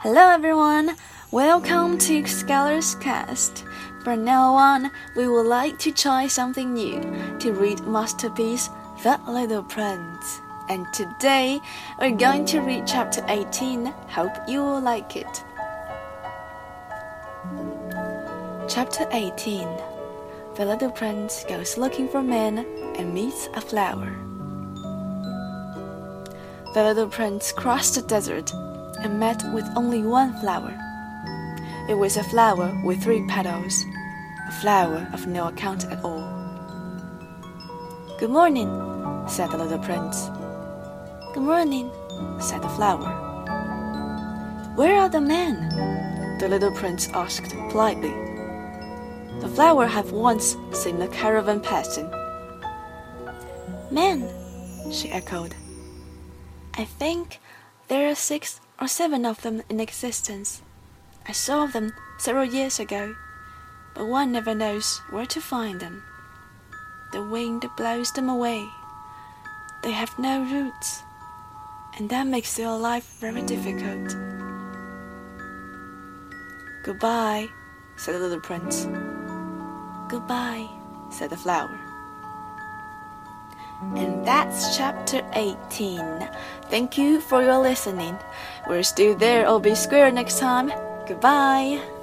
Hello everyone, welcome to Scholars Cast. From now on, we would like to try something new to read masterpiece The Little Prince. And today, we're going to read chapter 18. Hope you will like it. Chapter 18 The little prince goes looking for men and meets a flower. The little prince crossed the desert and met with only one flower. It was a flower with three petals, a flower of no account at all. Good morning, said the little prince. Good morning, said the flower. Where are the men? The little prince asked politely. The flower had once seen a caravan passing. Men, she echoed. I think there are six or seven of them in existence. I saw them several years ago, but one never knows where to find them. The wind blows them away. They have no roots, and that makes their life very difficult. Goodbye, said the little prince. Goodbye, said the flower. And that's chapter 18. Thank you for your listening. We're still there or be square next time. Goodbye.